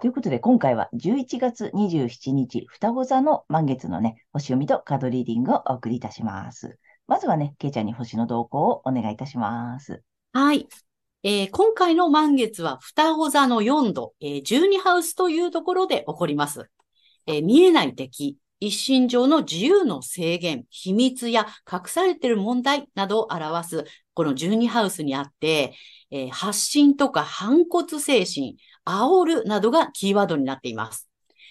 ということで、今回は11月27日、双子座の満月のね、星読みとカードリーディングをお送りいたします。まずはね、ケイちゃんに星の動向をお願いいたします。はい。えー今回の満月は双子座の4度、えー12ハウスというところで起こります。えー見えない敵、一身上の自由の制限、秘密や隠されている問題などを表す、この12ハウスにあって、えー発信とか反骨精神、煽るなどがキーワードになっています。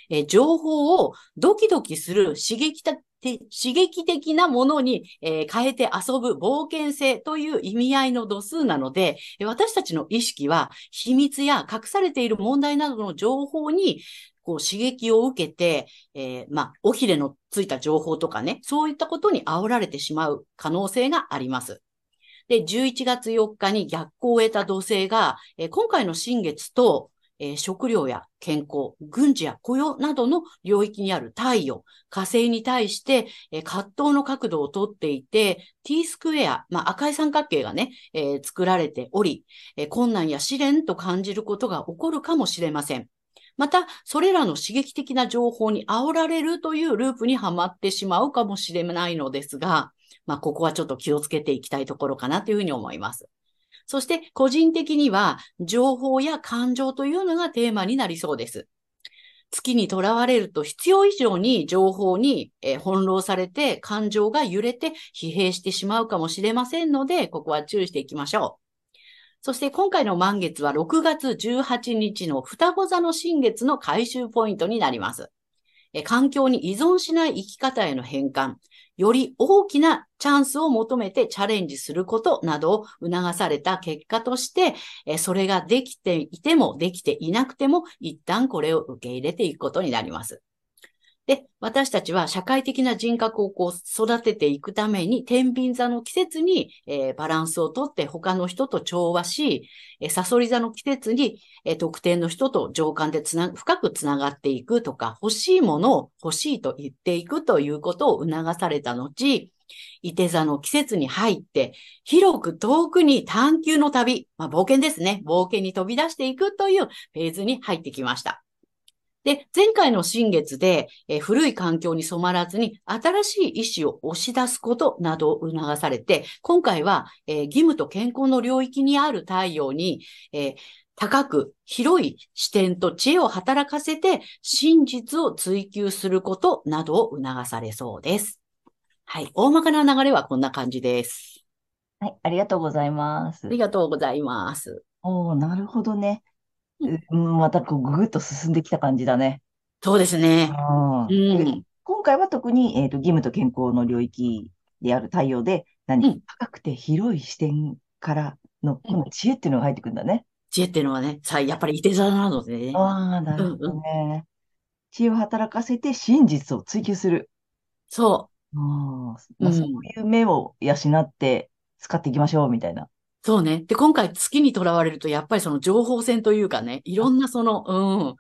え情報をドキドキする刺激的刺激的なものに、え変えて遊ぶ冒険性という意味合いの度数なので、私たちの意識は秘密や隠されている問題などの情報にこう刺激を受けて、えーまあ、おひれのついた情報とかね、そういったことに煽られてしまう可能性があります。で、11月4日に逆行を得た土星が、えー今回の新月と、えー食料や健康、軍事や雇用などの領域にある太陽、火星に対して、えー葛藤の角度をとっていて、T スクエア、まあ、赤い三角形がね、えー作られており、え困難や試練と感じることが起こるかもしれません。また、それらの刺激的な情報に煽られるというループにはまってしまうかもしれないのですが、まあ、ここはちょっと気をつけていきたいところかなというふうに思います。そして、個人的には、情報や感情というのがテーマになりそうです。月にとらわれると必要以上に情報に、え翻弄されて感情が揺れて疲弊してしまうかもしれませんので、ここは注意していきましょう。そして今回の満月は6月18日の双子座の新月の回収ポイントになります。環境に依存しない生き方への変換、より大きなチャンスを求めてチャレンジすることなどを促された結果として、それができていてもできていなくても、一旦これを受け入れていくことになります。で、私たちは社会的な人格をこう育てていくために、天秤座の季節に、えーバランスをとって他の人と調和し、えー、サソリ座の季節に、えー特定の人と情感でつな、深くつながっていくとか、欲しいものを欲しいと言っていくということを促された後、伊手座の季節に入って、広く遠くに探求の旅、まあ、冒険ですね。冒険に飛び出していくというフェーズに入ってきました。で、前回の新月で、えー古い環境に染まらずに新しい意志を押し出すことなどを促されて、今回は、えー義務と健康の領域にある太陽に、えー高く広い視点と知恵を働かせて真実を追求することなどを促されそうです。はい。大まかな流れはこんな感じです。はい、ありがとうございますあ。りがとうございます。おー、なるほどね。うんうん、またこうぐぐっと進んできた感じだね。そうですね。うん。今回は特に、えーと、義務と健康の領域である太陽で、何、うん高くて広い視点からの、うんこの知恵っていうのが入ってくるんだね。知恵っていうのはね、さ、やっぱりいて座なのでね。ああ、なるほどね。知恵を働かせて真実を追求する。そあーまあ、うんそういう目を養って使っていきましょう、みたいな。う。そうね。で、今回月にとらわれると、やっぱりその情報戦というかね、いろんなその、うん、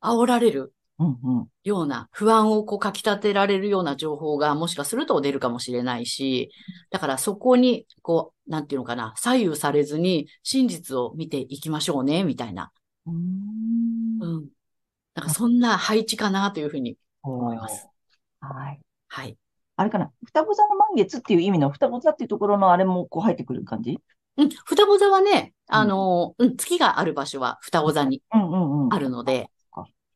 煽られるうんうん。ような、不安をこうかき立てられるような情報がもしかすると出るかもしれないし、だからそこに、こう、なんていうのかな、左右されずに真実を見ていきましょうね、みたいな。うーんうん。なんかそんな配置かなというふうに思います。はい。はい。あれかな。双子座の満月っていう意味の双子座っていうところのあれもこう入ってくる感じ？うん、双子座はね、あの、うん、月がある場所は双子座にうんうんうん。あるので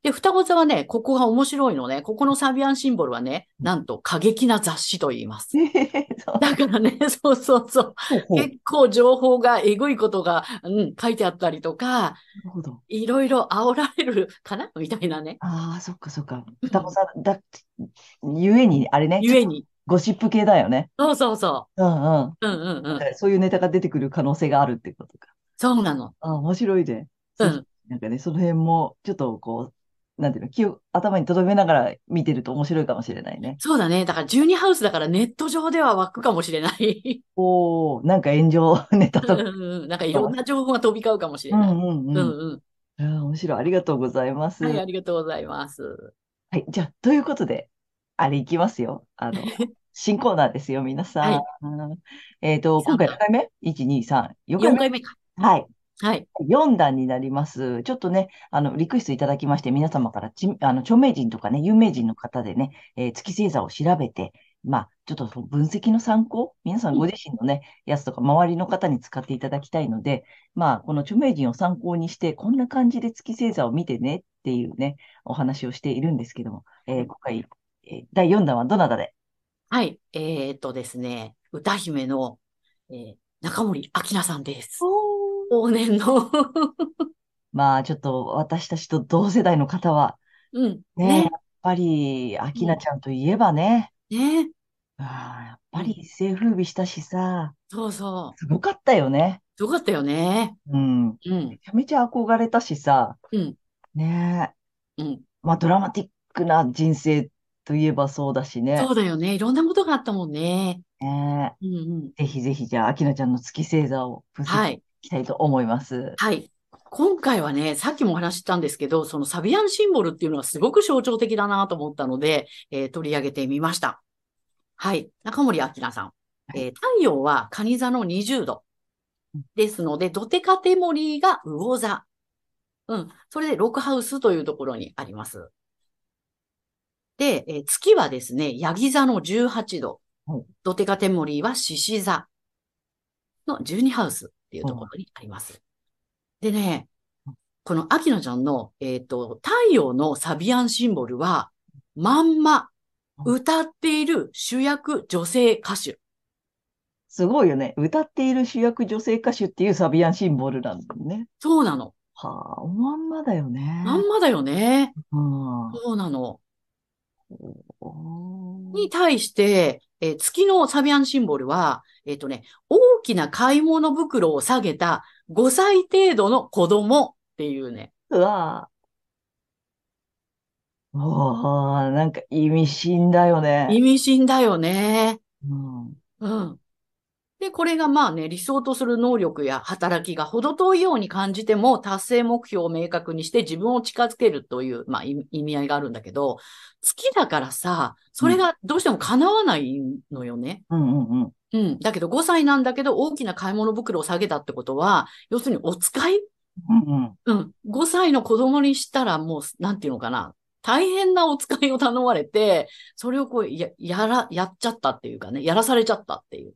で、双子座はね、ここが面白いのね。ここのサビアンシンボルはね、なんと過激な雑誌と言います。だからね、そうそうそう。結構情報が、えぐいことが、うん、書いてあったりとか、るほど。いろいろ煽られるかなみたいなね。ああ、そっかそっか。双子座だ、ゆえに、あれね、ゆえに。ゴシップ系だよね。そうそうそうんうん。う。うんうんうん。そういうネタが出てくる可能性があるってことか。そうなの。ああ、面白いね。そううん。なんかね、その辺も、ちょっとこう、なんていうの、気を頭に留めながら見てると面白いかもしれないね。そうだね。だから12ハウスだからネット上では湧くかもしれない。おー、なんか炎上ネタとか。うんうんなんかいろんな情報が飛び交うかもしれない。うんうんうんうん。うん。面白い。ありがとうございます。はい、あはい。りがとうございます。じゃあ、ということで、あれいきますよ。あの、新コーナーですよ、皆さん。はいえっと、今回何回目 ?1、2、3、4 4回目回目か。はい。はい。4弾になります。ちょっとね、あの、リクエストいただきまして、皆様からち、あの、著名人とかね、有名人の方でね、えー月星座を調べて、まあ、ちょっと分析の参考、皆さんご自身のね、やつとか周りの方に使っていただきたいので、まあ、この著名人を参考にして、こんな感じで月星座を見てねっていうね、お話をしているんですけども、えー今回、えー第4弾はどなたで？はい。えーっとですね、歌姫の、えー中森明菜さんです。往年の。まあ、ちょっと私たちと同世代の方は、うん。ね、ねやっぱり、明菜ちゃんといえばね、ね。ああ、やっぱり一世風靡したしさ、そうそう。すごかったよね。すごかったよね。うん。めうん。ちゃめちゃ憧れたしさ、うん。ねえ。うん。まあ、ドラマティックな人生といえばそうだしね。そうだよね。いろんなことがあったもんね。ねえうんうん。ぜひぜひ、じゃあ、明菜ちゃんの月星座を分析はい。きたいと思います。はい。今回はね、さっきもお話ししたんですけど、そのサビアンシンボルっていうのはすごく象徴的だなと思ったので、えー取り上げてみました。はい。中森明菜さん。えー太陽は蟹座の20度。ですので、ドテカテモリーが魚座。うん。それでロックハウスというところにあります。で、えー月はですね、ヤギ座の18度はい。ドテカテモリーは獅子座の12ハウスっていうところにあります。でね、この秋野ちゃんの、えっと、太陽のサビアンシンボルは、まんま歌っている主役女性歌手。すごいよね。歌っている主役女性歌手っていうサビアンシンボルなんだよね。そうなの。はあ、おまんまだよね。まんまだよね。うん。そうなの。に対して、えー月のサビアンシンボルは、えっとね、大きな買い物袋を下げた5歳程度の子供っていうね。うわぁ。おー、なんか意味深だよね。意味深だよね。うん。うん。で、これがまあね、理想とする能力や働きが程遠いように感じても、達成目標を明確にして自分を近づけるという、まあ、意意味合いがあるんだけど、月だからさ、それがどうしても叶わないのよね。うんうんうん。うん。だけど5歳なんだけど、大きな買い物袋を下げたってことは、要するにお使い？うんうん。うん。5歳の子供にしたらもう、なんていうのかな。大変なお使いを頼まれて、それをこう、や、やら、やっちゃったっていうかね、やらされちゃったっていう。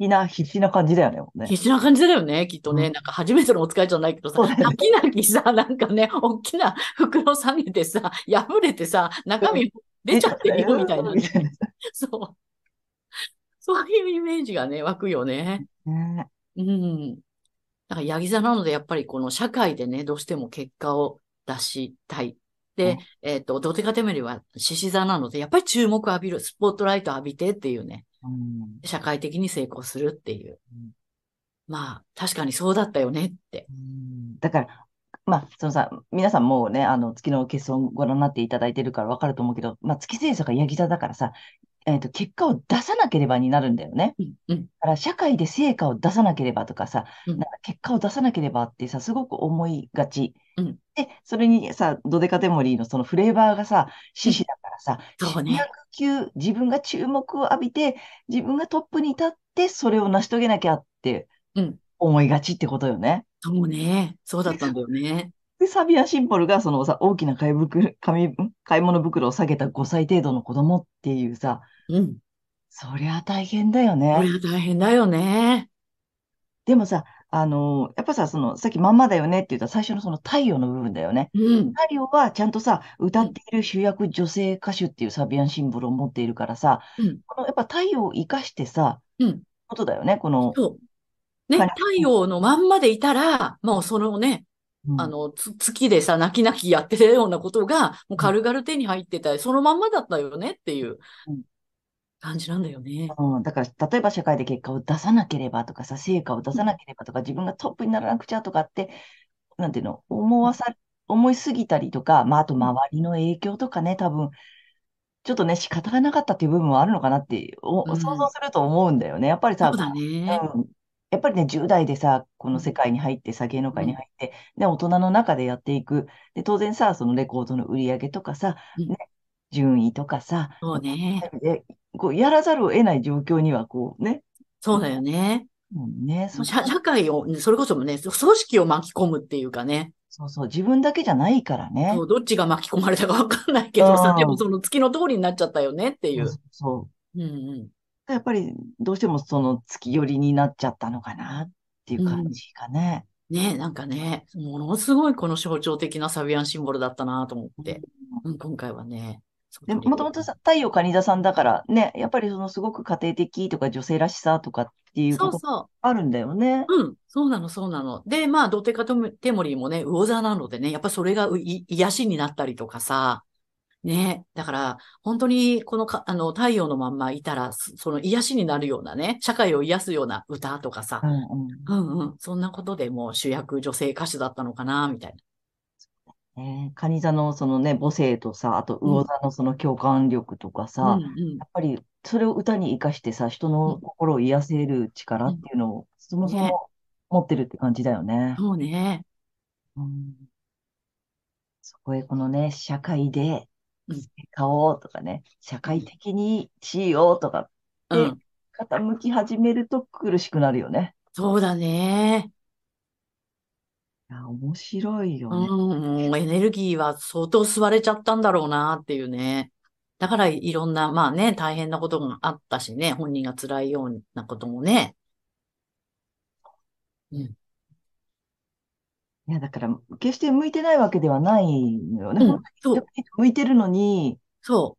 必死な、必死な感じだよね。ね必死な感じだよね、きっとね。うんなんか初めてのお使いじゃないけどさ、泣き泣きさ、なんかね、大きな袋下げてさ、破れてさ、中身出ちゃってるよみたいなね。そう。そういうイメージがね、湧くよね。ねうん。だから、ヤギ座なので、やっぱりこの社会でね、どうしても結果を出したい。で、うんえっと、ドテカテメリは獅子座なので、やっぱり注目浴びる、スポットライト浴びてっていうね、うん社会的に成功するっていううん。まあ、確かにそうだったよねって。うんだから、まあ、そのさ、皆さんもうね、あの、月の欠損ご覧になっていただいてるからわかると思うけど、まあ、月星座がヤギ座だからさ、えっと、結果を出さなければになるんだよね。うん、うん、だから社会で成果を出さなければとかさ、うんなんか結果を出さなければってさ、すごく思いがち。うんで、それにさ、ドデカテモリーのそのフレーバーがさ、獅子だからさ、そうね主役級、自分が注目を浴びて、自分がトップに立って、それを成し遂げなきゃってうん思いがちってことよね。そうね。そうだったんだよね。で、サビアシンボルがそのさ、大きな買い袋、買い物袋を下げた5歳程度の子供っていうさ、うん。そりゃ大変だよこね。れは大変だよね。でもさ、あの、やっぱさ、その、さっきまんまだよねって言った最初のその太陽の部分だよね。うん。太陽はちゃんとさ、歌っている主役女性歌手っていうサビアンシンボルを持っているからさ、うん。このやっぱ太陽を生かしてさ、うん。ことだよね、この、そう。ね、はい太陽のまんまでいたら、もうそのね、うんあの、つ月でさ、泣き泣きやってたようなことが、もう軽々手に入ってたり、そのまんまだったよねっていううん。感じなんだよね。うん、だから、例えば社会で結果を出さなければとかさ、成果を出さなければとか、自分がトップにならなくちゃとかって、なんていうの、思わさ、思いすぎたりとか、まあ、あと周りの影響とかね、多分、ちょっとね、仕方がなかったっていう部分はあるのかなって、おうん。想像すると思うんだよね。やっぱりさ、そうだね。うん、やっぱりね、10代でさ、この世界に入ってさ、芸能界に入って、で、大人の中でやっていく。で、当然さ、そのレコードの売り上げとかさ、うんね、順位とかさ、そうね。で、こう、やらざるを得ない状況には、こうね、そうだよね。うんね、そ社社会を、それこそね、組織を巻き込むっていうかね。そうそう、自分だけじゃないからね。そうどっちが巻き込まれたかわかんないけどさ、うんでもその月の通りになっちゃったよねっていう。そうそううんうん。やっぱり、どうしてもその月寄りになっちゃったのかなっていう感じかね。ねなんかね、ものすごいこの象徴的なサビアンシンボルだったなと思って、うん、今回はね。そうで、もともとさ、太陽カニ座さんだからね、やっぱりそのすごく家庭的とか女性らしさとかっていうことそうそあるんだよね。う。うん。そうなの、そうなの。で、まあ、ドテカテモリーもね、魚座なのでね、やっぱそれが癒しになったりとかさ、ね。だから、本当に、このか、あの、太陽のまんまいたら、そその癒しになるようなね、社会を癒すような歌とかさう、んうん。うんうん。そんなことでもう主役女性歌手だったのかな、みたいな。ね、カニ座のそのね、母性とさ、あと魚座のその共感力とかさ、うんうんやっぱりそれを歌に生かしてさ、人の心を癒せる力っていうのを、そもそねも持ってるって感じだよね。そうね。うんそこへこのね、社会でうん成果をとかね、社会的にしようとかでうん。傾き始めると苦しくなるよね。そうだね。いや、面白いよね。うん、エネルギーは相当吸われちゃったんだろうなっていうね。だからいろんな、まあね、大変なことがあったしね、本人が辛いようなこともね。うん、いや、だから、決して向いてないわけではないのよね。うん本そう、向いてるのに、そ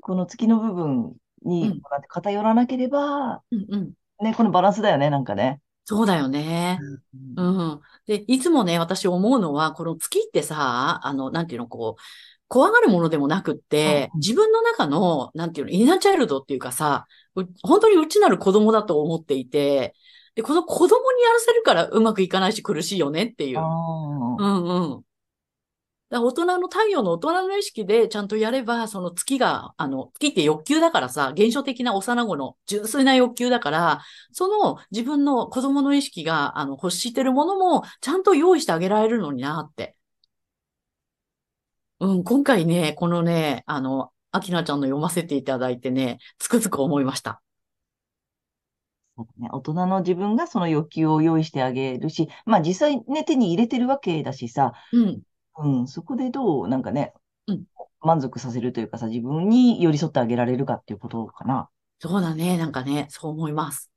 この月の部分にうん偏らなければ、う。うんうん。ね、このバランスだよね、なんかね。そうだよね。うん。で、いつもね、私思うのは、この月ってさ、あの、なんていうの、こう、怖がるものでもなくって、うん自分の中の、なんていうの、インナーチャイルドっていうかさ、う本当に内なる子供だと思っていて、で、この子供にやらせるからうまくいかないし苦しいよねっていう。あうあ、んうん。だ大人の太陽の大人の意識でちゃんとやれば、その月が、あの、月って欲求だからさ、現象的な幼子の純粋な欲求だから、その自分の子供の意識が、あの、欲してるものもちゃんと用意してあげられるのになって。うん、今回ね、このね、あの、アキナちゃんの読ませていただいてね、つくづく思いました。そうだね。大人の自分がその欲求を用意してあげるし、まあ実際ね、手に入れてるわけだしさ、うん、うん、そこでどう、なんかね、うん満足させるというかさ、自分に寄り添ってあげられるかっていうことかな。そうだね、なんかね、そう思います。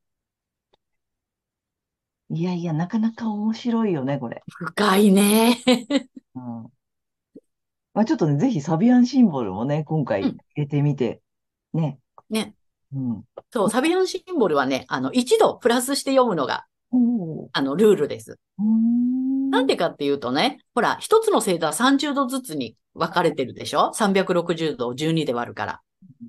いやいや、なかなか面白いよね、これ。深いね。うん。まあちょっとね、ぜひサビアンシンボルもね、今回うん入れてみて、ね。ね。うん。そう、サビアンシンボルはね、あの、一度プラスして読むのが、あの、ルールです。なんでかっていうとね、ほら、一つの星座は30度ずつに分かれてるでしょ ?360 度を12で割るから。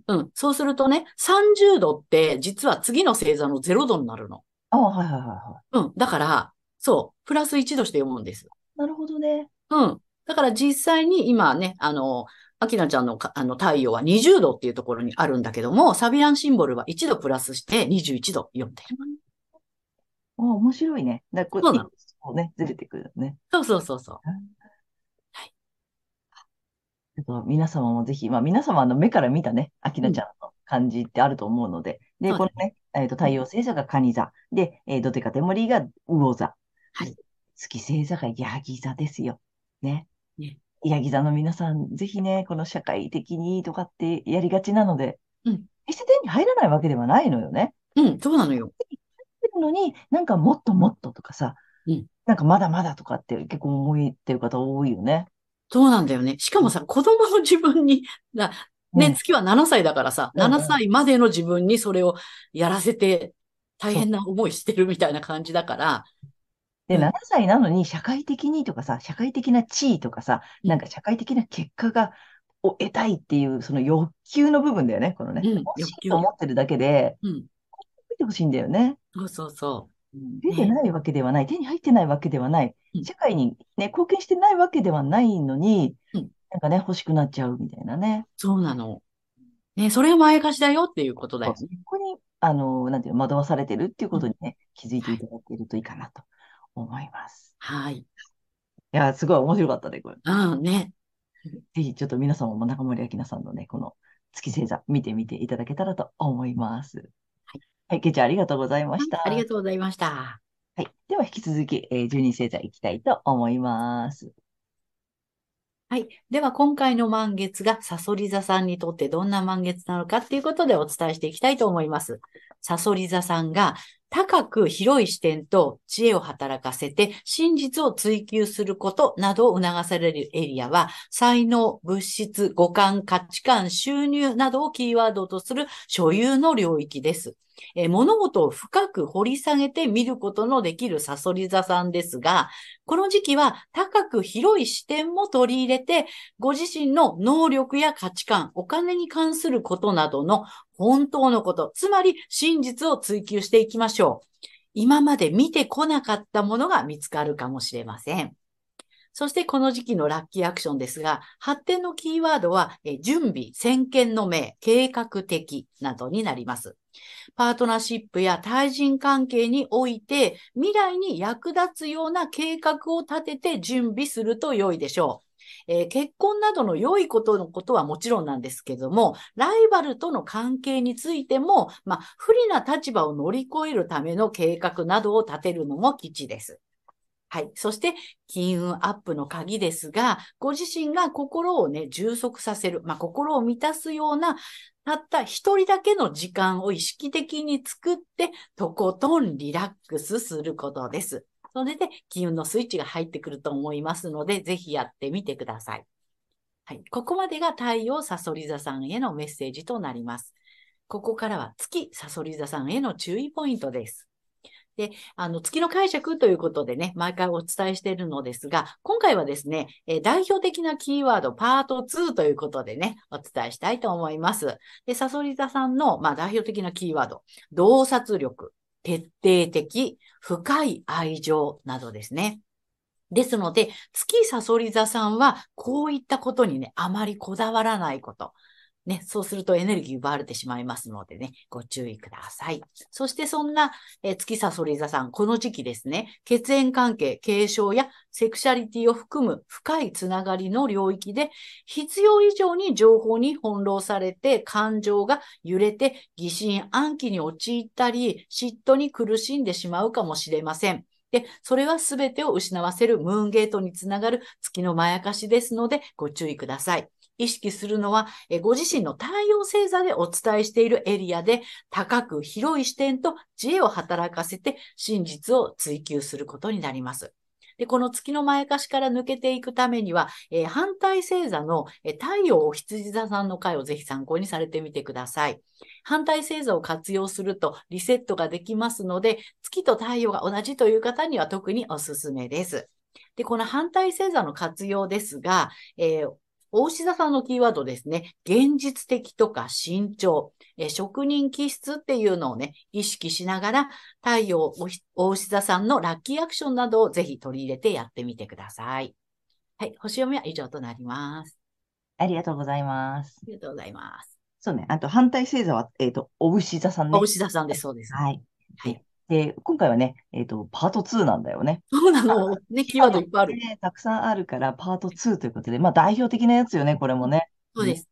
うん。そうするとね、30度って実は次の星座の0度になるの。ああ、はいはいはいはうん。だから、そう、プラス1度して読むんです。い。なるほどね。うん。だから実際に今ね、あの、アキナちゃんのかあの太陽は20度っていうところにあるんだけども、サビアンシンボルは1度プラスして21度読んでる。ああ、面白いね。だこそうなのこうね、ずれてくるね。そうそうそうそう。ちょっと皆様もぜひ、まあ皆様の目から見たね、アキナちゃんの感じってあると思うので、うだこのね、えっと、太陽星座が蟹座、で、えー、ドテカテモリーが魚座、はい月星座がヤギ座ですよ。ね。ねヤギ座の皆さん、ぜひね、この社会的にとかってやりがちなので、うん決して手に入らないわけではないのよね。うん、そうなのよ。入ってるるのに、なんかもっともっととかさ、うんなんかまだまだとかって結構思ってる方多いよね。そうなんだよね。しかもさ、子供の自分に、だね、うん月は7歳だからさ、うんうん7歳までの自分にそれをやらせて大変な思いしてるみたいな感じだから、で、うん7歳なのに社会的にとかさ、社会的な地位とかさ、うんなんか社会的な結果が、を得たいっていう、その欲求の部分だよね、このね。うん欲求と思ってるだけで、うん。見てほしいんだよね。そうそうそう。うん出てねないわけではない、手に入ってないわけではないうん、社会にね、貢献してないわけではないのにうん、なんかね、欲しくなっちゃうみたいなね。そうなの。ね、それはまやかしだよっていうことだよそね。こに、あの、なんていうの、惑わされてるっていうことにね、気づいていただけるといいかなと思います。はい。いや、すごい面白かったね、これ。うん、ね。ぜひちょっと皆様も中森明菜さんのね、この月星座見てみていただけたらと思います。はい。はい、けいちゃんありがとうございました。ありがとうございました。はい。では引き続き、えー、12星座いきたいと思います。はい。では、今回の満月がサソリ座さんにとってどんな満月なのかっていうことでお伝えしていきたいと思います。サソリ座さんが高く広い視点と知恵を働かせて真実を追求することなどを促されるエリアは、才能、物質、五感、価値観、収入などをキーワードとする所有の領域です。え物事を深く掘り下げて見ることのできるサソリ座さんですが、この時期は高く広い視点も取り入れて、ご自身の能力や価値観、お金に関することなどの本当のこと、つまり真実を追求していきましょう。今まで見てこなかったものが見つかるかもしれません。そしてこの時期のラッキーアクションですが、発展のキーワードは、え準備、先見の明、計画的などになります。パートナーシップや対人関係において、未来に役立つような計画を立てて準備すると良いでしょう。えー結婚などの良いことのことはもちろんなんですけども、ライバルとの関係についても、まあ、不利な立場を乗り越えるための計画などを立てるのも基地です。はい。そして、金運アップの鍵ですが、ご自身が心をね、充足させる、まあ、心を満たすような、たった一人だけの時間を意識的に作って、とことんリラックスすることです。それで、金運のスイッチが入ってくると思いますので、ぜひやってみてください。はい。ここまでが太陽サソリ座さんへのメッセージとなります。ここからは月サソリ座さんへの注意ポイントです。で、あの、月の解釈ということでね、毎回お伝えしているのですが、今回はですね、え代表的なキーワードパート2ということでね、お伝えしたいと思います。で、サソリ座さんの、まあ、代表的なキーワード、洞察力、徹底的、深い愛情などですね。ですので、月サソリ座さんは、こういったことにね、あまりこだわらないこと。ね、そうするとエネルギー奪われてしまいますのでね、ご注意ください。そしてそんな、え月サソリ座さん、この時期ですね、血縁関係、継承やセクシャリティを含む深いつながりの領域で、必要以上に情報に翻弄されて、感情が揺れて、疑心暗鬼に陥ったり、嫉妬に苦しんでしまうかもしれません。で、それは全てを失わせるムーンゲートにつながる月のまやかしですので、ご注意ください。意識するのは、ご自身の太陽星座でお伝えしているエリアで、高く広い視点と知恵を働かせて真実を追求することになります。で、この月のまやかしから抜けていくためには、えー反対星座の、えー太陽お羊座さんの回をぜひ参考にされてみてください。反対星座を活用するとリセットができますので、月と太陽が同じという方には特におすすめです。で、この反対星座の活用ですが、えー大志座さんのキーワードですね。現実的とか慎重、えー職人気質っていうのをね、意識しながら、太陽大志座さんのラッキーアクションなどをぜひ取り入れてやってみてください。はい。星読みは以上となります。ありがとうございます。ありがとうございます。そうね。あと、反対星座は、えっと、お牛座さんね大。志座さんです。そうです。はい。はい。で、今回はね、えっと、パート2なんだよね。そうなの。ね、キーワードいっぱいある。ねたくさんあるから、パート2ということで、まあ、代表的なやつよね、これもね。そうです。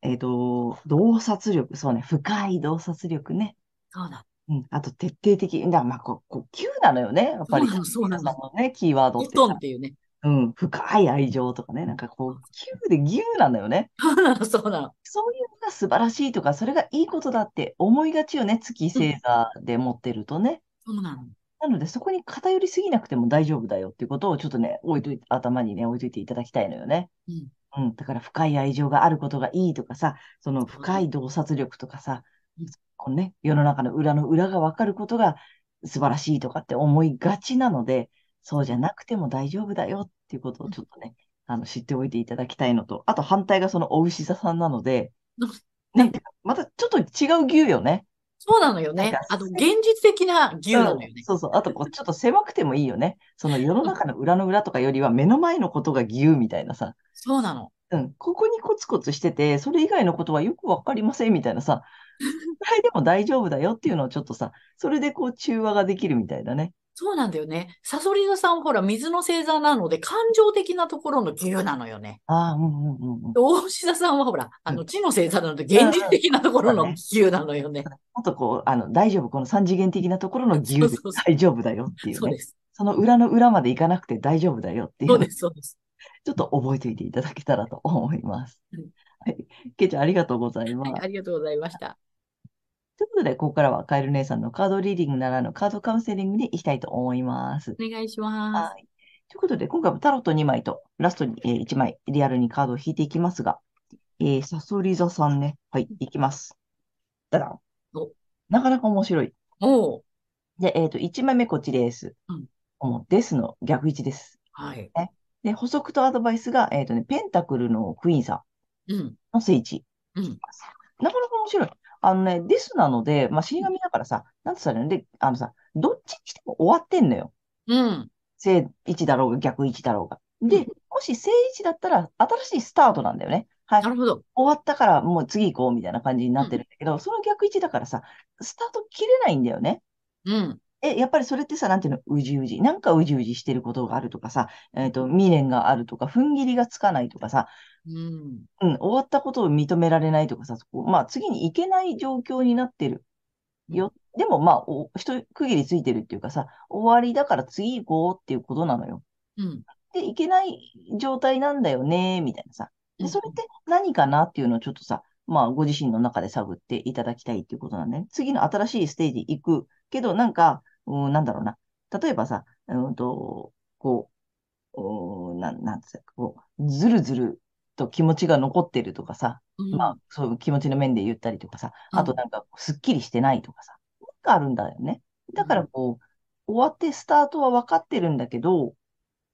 えっと、洞察力、そうね、深い洞察力ね。そうなうん、あと、徹底的。だからまあ、こう、こう、急なのよね。やっぱり、そうなのそうなのね、キーワードの。ってコトンっていうね。うん、深い愛情とかね、なんかこう、急で牛なのよね。そうなの、そうなの。そういうのが素晴らしいとか、それがいいことだって思いがちよね、月星座で持ってるとね。そうなの。なので、そこに偏りすぎなくても大丈夫だよっていうことをちょっとね、置いといて、頭にね、置いといていただきたいのよね。うん。うん。だから深い愛情があることがいいとかさ、その深い洞察力とかさうん、このね、世の中の裏の裏がわかることが素晴らしいとかって思いがちなので、そうじゃなくても大丈夫だよっていうことをちょっとね、あの、知っておいていただきたいのと、あと反対がそのお牛座さんなのでうん、なんか、またちょっと違う牛よね。そうなのよね。あと、現実的な牛なのよね。うんそうそう。あとこう、ちょっと狭くてもいいよね。その世の中の裏の裏とかよりは目の前のことが牛みたいなさ。そうなの。うん。ここにコツコツしてて、それ以外のことはよくわかりませんみたいなさ。それでも大丈夫だよっていうのをちょっとさ、それでこう中和ができるみたいなね。そうなんだよね。サソリ座さんはほら、水の星座なので、感情的なところの牛なのよね。ああ、うんうんうんうん。大牛座さんはほら、あうの、地の星座なので、現実的なところの牛なのよね。もっとこう、あの、大丈夫。この三次元的なところの牛で大丈夫だよっていうね。そうです。その裏の裏まで行かなくて大丈夫だよっていうそうです、そうです。ちょっと覚えておいていただけたらと思いますうん。はい。けいちゃん、ありがとうございますはい、。ありがとうございました。ということで、ここからはカエル姉さんのカードリーディングならぬカードカウンセリングに行きたいと思います。お願いします。はい。ということで、今回もタロット2枚と、ラストに、えー1枚、リアルにカードを引いていきますが、えー、サソリ座さんね。はい、いきます。だだんおなかなか面白い。おう。で、えっ、と、1枚目こっちです。うんですの逆位置です。はい。で、補足とアドバイスが、えっ、とね、ペンタクルのクイーンさんうん。の聖地。うん。なかなか面白い。あのね、ですなので、まあ、死神だからさ、なんて言ったらいいの？で、あのさ、どっちにしても終わってんのよ。うん。正位置だろうが逆位置だろうが。うんで、もし正位置だったら、新しいスタートなんだよね。はいな。るほど。終わったからもう次行こうみたいな感じになってるんだけど、その逆位置だからさ、スタート切れないんだよね。うん。え、やっぱりそれってさ、なんていうの、うじうじ。なんかうじうじしてることがあるとかさ、えっと、未練があるとか、踏ん切りがつかないとかさ、うん。うん、終わったことを認められないとかさ、そこまあ次に行けない状況になってるよ。でもまあ、お一区切りついてるっていうかさ、終わりだから次行こうっていうことなのよ。うん。で、行けない状態なんだよね、みたいなさ。で、それって何かなっていうのをちょっとさ、まあ、ご自身の中で探っていただきたいっていうことなんで、ね、次の新しいステージ行くけど、なんか、うん、なんだろうな。例えばさ、うんと、こう、うん、なん、なんつうか、こう、ずるずると気持ちが残ってるとかさ、うん。まあ、そういう気持ちの面で言ったりとかさ、うんあとなんか、すっきりしてないとかさ、なんかあるんだよね。だからこう、終わってスタートは分かってるんだけど、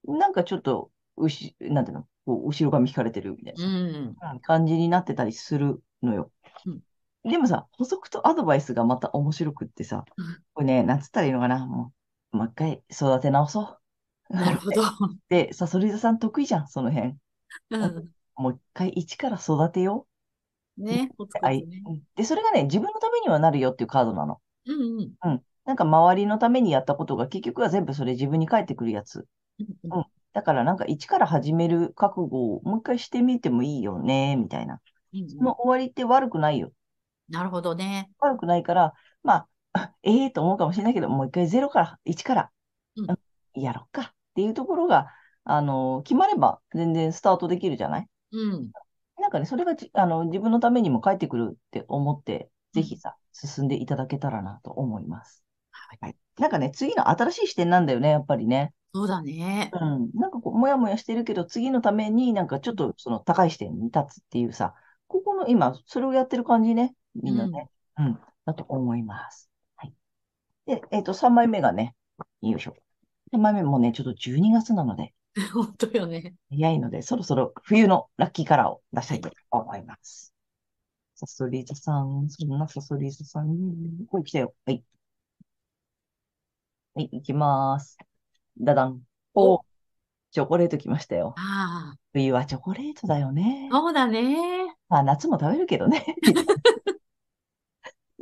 なんかちょっと、うし、なんていうの、こう、後ろ髪引かれてるみたいなうん。さ感じになってたりするのよ。うんでもさ、補足とアドバイスがまた面白くってさうん、これね、なんつったらいいのかな、もう、もう一回育て直そう。なるほど。で、さそり座さん得意じゃん、その辺。うん。もう一回一から育てよう。ね。うんで、それがね、自分のためにはなるよっていうカードなの。うんうん。なんか周りのためにやったことが結局は全部それ自分に返ってくるやつ。うんうんだからなんか一から始める覚悟をもう一回してみてもいいよね、みたいな。うんその終わりって悪くないよ。なるほどね。悪くないから、まあ、あ ええと思うかもしれないけど、もう一回ゼロから、一から、うんうんやろっかっていうところが、あの、決まれば全然スタートできるじゃない？うん。なんかね、それがじあの自分のためにも返ってくるって思って、ぜひさ、進んでいただけたらなと思います。はい。なんかね、次の新しい視点なんだよね、やっぱりね。そうだね。うん。なんかこう、もやもやしてるけど、次のためになんかちょっとその高い視点に立つっていうさ、ここの今、それをやってる感じね、みんなね。うん。だと思います。はい。で、えっと、3枚目がね、よいしょ。3枚目もね、ちょっと12月なので、本当よね。早いので、そろそろ冬のラッキーカラーを出したいと思います。サソリ座さん、そんなサソリ座さん、これ来たよ。はい。はい、行きます。ダダン。お、チョコレート来ましたよ。あ冬はチョコレートだよねあ、。そうだね。まあ、夏も食べるけどね。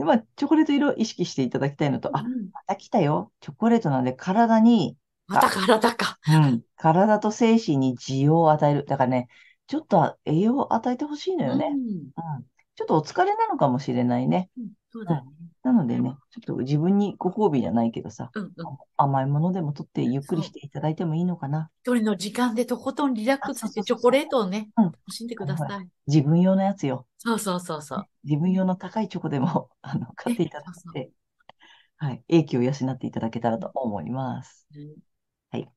でまあ、チョコレート色を意識していただきたいのと、あ、うんまた来たよ。チョコレートなんで体に、また体か。うん、体と精神に需要を与える。だからね、ちょっと栄養を与えてほしいのよね。うんうん。ちょっとお疲れなのかもしれないね。うんそうだね。なのでね、ちょっと自分にご褒美じゃないけどさ、うんうん。甘いものでも取ってゆっくりしていただいてもいいのかな。一人の時間でとことんリラックスしてチョコレートをね、うん楽しんでください。自分用のやつよ。そうそうそうそう。自分用の高いチョコでも、あの、買っていただそういて。はい、英気を養っていただけたらと思います。はい。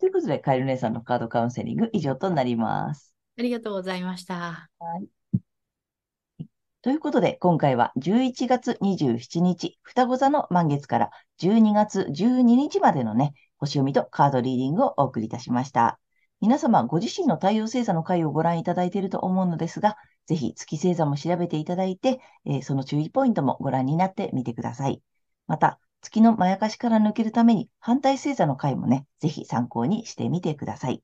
ということで、カエル姉さんのカードカウンセリング以上となります。ありがとうございました。はい。ということで、今回は11月27日、双子座の満月から12月12日までのね、星読みとカードリーディングをお送りいたしました。皆様、ご自身の太陽星座の回をご覧いただいていると思うのですが、ぜひ月星座も調べていただいて、えー、その注意ポイントもご覧になってみてください。また、月のまやかしから抜けるために反対星座の回もね、ぜひ参考にしてみてください。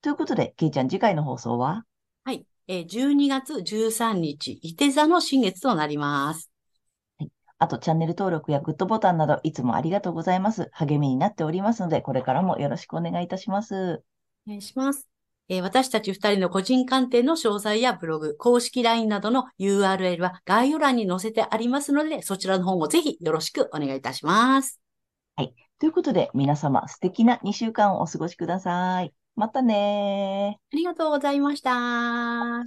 ということで、けいちゃん次回の放送は？はい、えー、12月13日、伊手座の新月となります。あと、チャンネル登録やグッドボタンなど、いつもありがとうございます。励みになっておりますので、これからもよろしくお願いいたします。お願いします。えー、私たち二人の個人鑑定の詳細やブログ、公式 LINE などの URL は概要欄に載せてありますので、そちらの方もぜひよろしくお願いいたします。はい。ということで、皆様素敵な2週間をお過ごしください。またねありがとうございました。